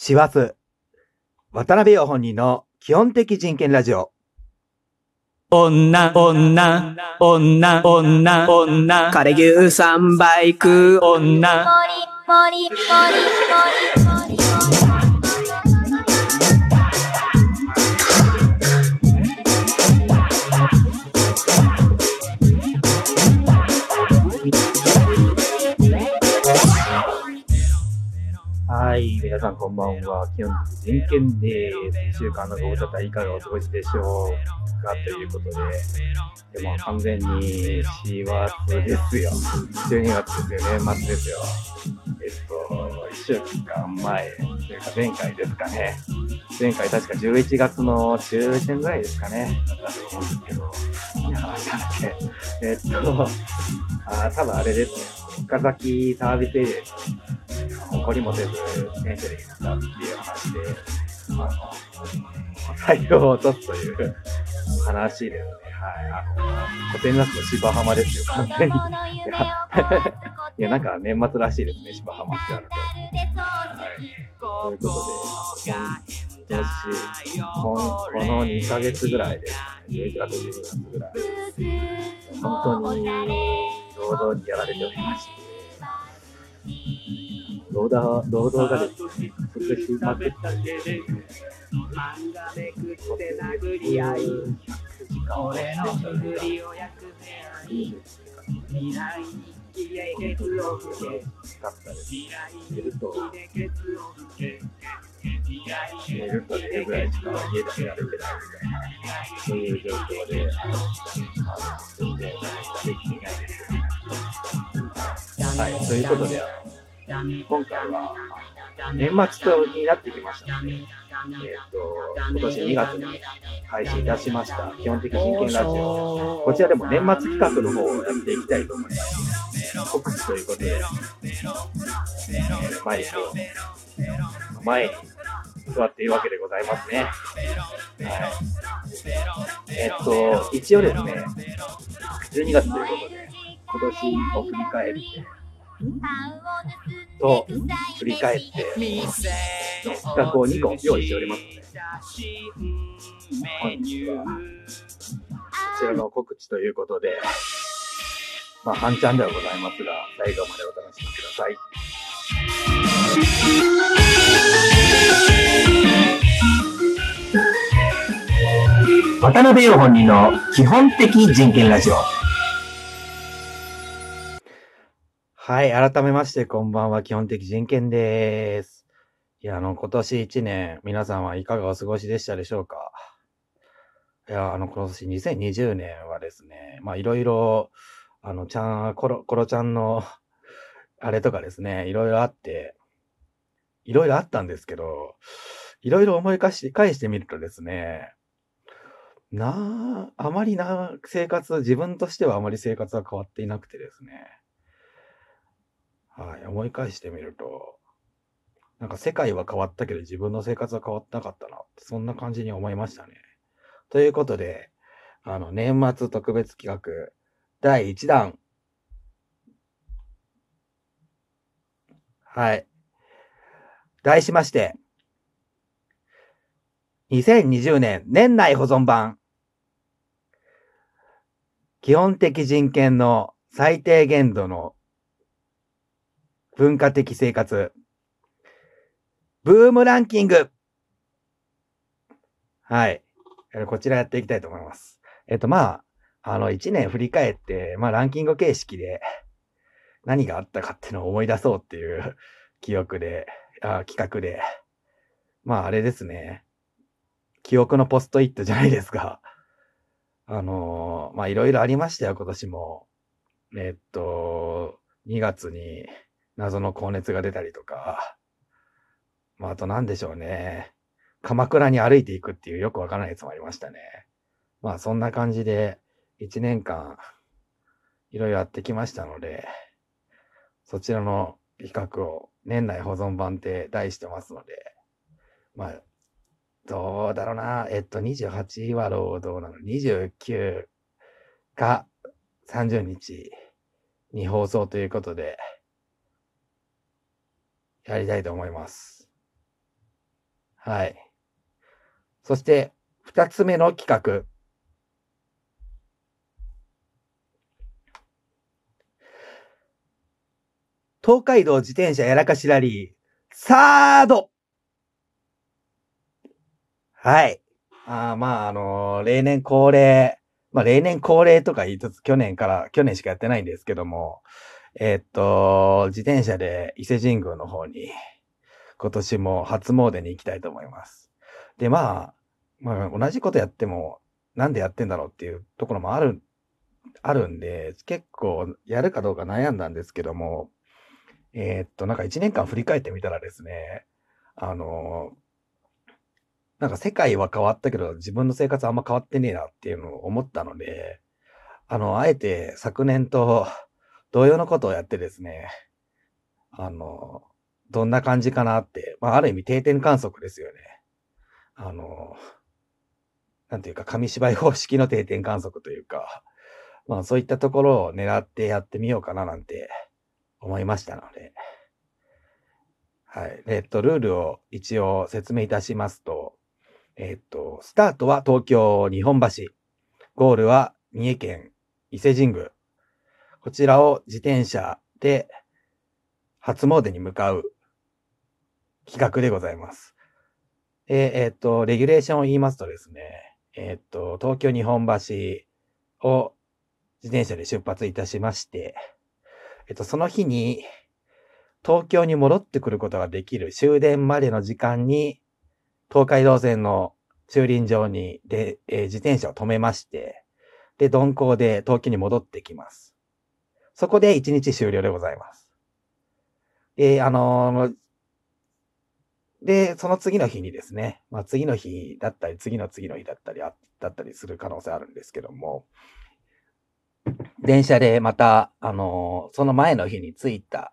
師走。渡辺陽本人の基本的人権ラジオ。女、女、女、女、女、枯れ牛三倍食う女、もりもりもばんは。基本的人権です。一週間のご無沙汰いかがお過ごしでしょうかということで。でも完全に師走ですよ。12月ですよ。年末ですよ。えっと、一週間前、というか前回ですかね。前回確か11月の中旬ぐらいですかね。だったと思うんですけど、いや話なんで。えっと、あー多分あれですね。岡崎サービスエリアに誇りもせず電車で行ったっていう話で、あの、採用を落とすという話ですね。はい。あの、古典ラスト芝浜ですよ、完全に。いや、いやなんか年末らしいですね、芝浜ってあると。はい。ということで、今年、ここの2ヶ月ぐらいですね、11月、12月ぐらい。本当に、労働にやられておりまして、労働、労働がですね、不足しまくって、俺のふりを焼くぜ未来日記でケツを吹け未来寝ると、日記でケツを吹け未来寝ると寝るぐらいしか家でやるけないみたいな、そういう状況で、全然できてないです。はい、ということで、今回は、年末になってきましたので、えっ、と、今年2月に配信いたしました、基本的人権ラジオ。こちらでも年末企画の方をやっていきたいと思います。告知ということで、えーマイクを前に座っているわけでございますね。はい。えっと、一応ですね、12月ということで、今年を振り返って、と振り返って、企画を2個用意しておりますので、本日は、こちらの告知ということで、まあ、半チャンではございますが、最後までお楽しみください。渡辺陽本人の基本的人権ラジオ。はい、改めまして、こんばんは。基本的人権です。いや、あの、今年1年、皆さんはいかがお過ごしでしたでしょうか？いや、あの、今年2020年はですね、まあ、いろいろ、あの、ちゃん、コロ、コロちゃんの、あれとかですね、いろいろあって、いろいろあったんですけど、いろいろ思い返し、返してみるとですね、なあ、あまりな、生活、自分としてはあまり生活は変わっていなくてですね、はい、思い返してみると、なんか世界は変わったけど自分の生活は変わってなかったな、そんな感じに思いましたね。ということで、あの、年末特別企画、第1弾。はい。題しまして、2020年年内保存版。基本的人権の最低限度の文化的生活。ブームランキング。はい。こちらやっていきたいと思います。えっと、まあ、あの、1年振り返って、まあ、ランキング形式で何があったかっていうのを思い出そうっていう 記憶で、あ企画で。まあ、あれですね。記憶のポストイットじゃないですが。あのーまあ、いろいろありましたよ、今年も。えっと、2月に謎の高熱が出たりとか。まあ、あと何でしょうね。鎌倉に歩いていくっていうよくわからないやつもありましたね。まあ、そんな感じで、1年間、いろいろやってきましたので、そちらの企画を年内保存版って題してますので、まあ、どうだろうな。えっと、28は労働なの。29か30日に放送ということで、やりたいと思います。はい。そして、二つ目の企画。東海道自転車やらかしラリー、サードはい。あまあ、あのー例年恒例、まあ、例年恒例とか言いつつ、去年から、去年しかやってないんですけども、えーっと、自転車で伊勢神宮の方に、今年も初詣に行きたいと思います。で、まあ、まあ、同じことやっても、なんでやってんだろうっていうところもある、あるんで、結構やるかどうか悩んだんですけども、えーっと、なんか一年間振り返ってみたらですね、あの、なんか世界は変わったけど、自分の生活あんま変わってねえなっていうのを思ったので、あの、あえて昨年と同様のことをやってですね、あの、どんな感じかなって、まあ、ある意味定点観測ですよね。あの、なんていうか、紙芝居方式の定点観測というか、まあ、そういったところを狙ってやってみようかななんて思いましたので、はい。えっと、ルールを一応説明いたしますと、えっと、スタートは東京日本橋。ゴールは三重県伊勢神宮。こちらを自転車で初詣に向かう企画でございます。えーえっと、レギュレーションを言いますとですね、えっと、東京日本橋を自転車で出発いたしまして、えっと、その日に東京に戻ってくることができる終電までの時間に東海道線の駐輪場にで、え自転車を止めまして、で、鈍行で東京に戻ってきます。そこで1日終了でございます。で、あのーで、その次の日にですね、まあ次の日だったり、次の次の日だったりあ、だったりする可能性あるんですけども、電車でまた、あのーその前の日に着いた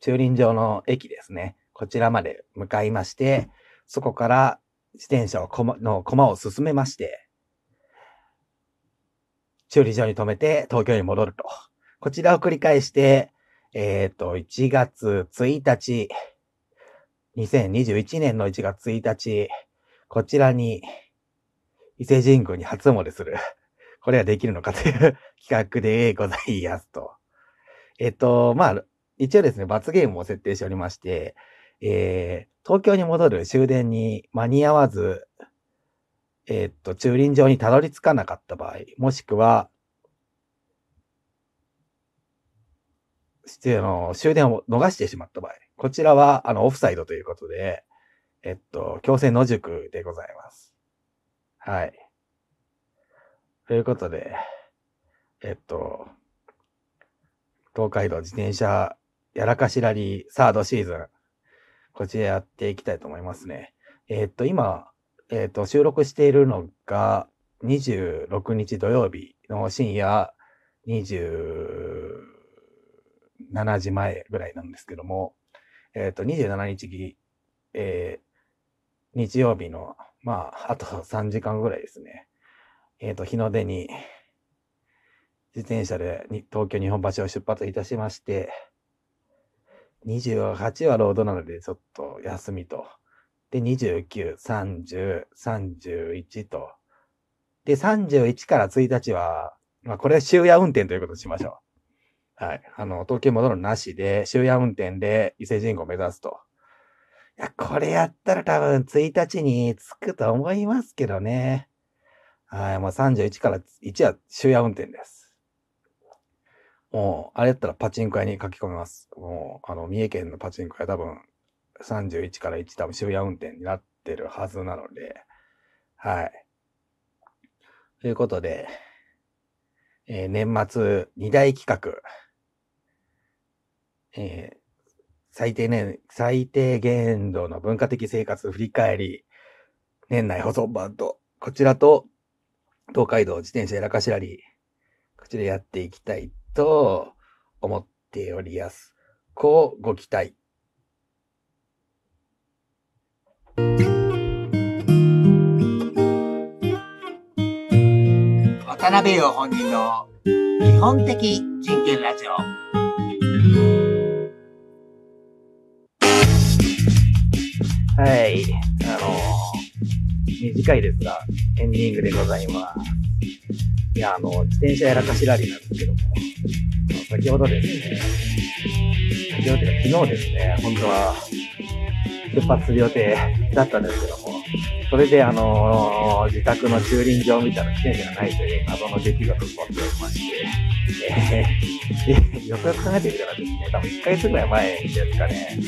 駐輪場の駅ですね、こちらまで向かいまして、そこから自転車をこま、の駒を進めまして、駐輪場に止めて東京に戻ると。こちらを繰り返して、えっ、と、1月1日、2021年の1月1日、こちらに、伊勢神宮に初詣する。これはできるのかという企画でございますと。えっ、と、まあ、一応ですね、罰ゲームを設定しておりまして、えー、東京に戻る終電に間に合わず、えーっと、駐輪場にたどり着かなかった場合、もしくは、してあの終電を逃してしまった場合、こちらは、あの、オフサイドということで、えっと、強制野宿でございます。はい。ということで、えっと、東海道自転車やらかしラリーサードシーズン、こちらやっていきたいと思いますね。えっと、今、えっと、収録しているのが26日土曜日の深夜7時前ぐらいなんですけども、えっと、27日、えー日曜日の、まあ、あと3時間ぐらいですね。えっと、日の出に、自転車でに東京日本橋を出発いたしまして、28はロードなのでちょっと休みと。で、29、30、31と。で、31から1日は、まあこれは終夜運転ということにしましょう。はい。あの、東京戻るなしで、終夜運転で伊勢神宮を目指すと。いや、これやったら多分1日に着くと思いますけどね。はい。もう31から1は終夜運転です。もう、あれやったらパチンコ屋に書き込みます。もう、あの、三重県のパチンコ屋多分、31から1多分終夜運転になってるはずなので、はい。ということで、えー年末2大企画、えー最低年、最低限度の文化的生活振り返り、年内保存版と、こちらと、東海道自転車やらかしらり、こちらやっていきたいと思っております。こうご期待。渡辺陽本人の基本的人権ラジオ。はい。あの短いですが、エンディングでございます。いや、あの、自転車やらかしラリーなんですけども、先ほどですね、先ほどというか昨日ですね、本当は出発する予定だったんですけども、それであの自宅の駐輪場を見たら自転車がないという謎の出来事が起こっておりまして、え ーよくよく考えてみたらですね、多分1ヶ月ぐらい前ですかね、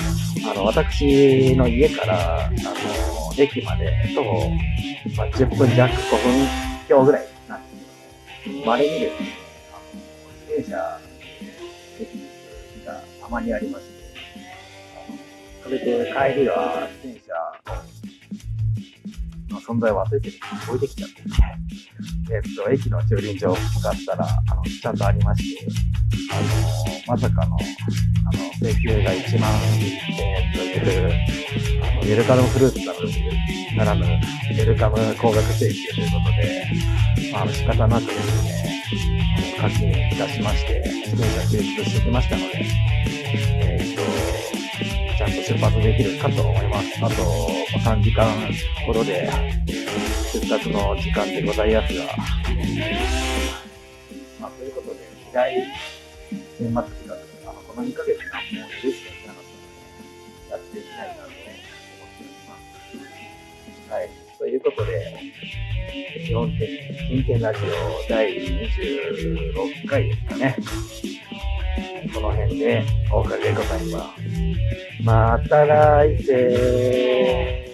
あの、私の家から、あの、駅まで徒歩、まあ、10分弱、5分強ぐらいなんです。けど、稀にですね、あの、自転車、駅にがたまにありまして、あのそれで帰りは自転車存在を忘れて置いてきちゃってね、えっと、駅の駐輪場を使ったら、あの、ちゃんとありまして、あの、まさかの、あの、請求が1万円という、あの、ウェルカムフルーツならぬ、ならぬ、ウェルカム高額請求ということで、まあ、の仕方なくですね、あの課金いたしまして、自転車救出してきましたので、えっと、ちゃんと出発できるかと思います。あと、3時間ほどで、出発の時間でございますが、まあ、ということで、時代、年末企画、あの、この2ヶ月間もう許していなかったので、やっていきたいなと思っております。はい。ということで、基本的に、真剣ラジオ第26回ですかね。この辺でお別れでございます。また来世。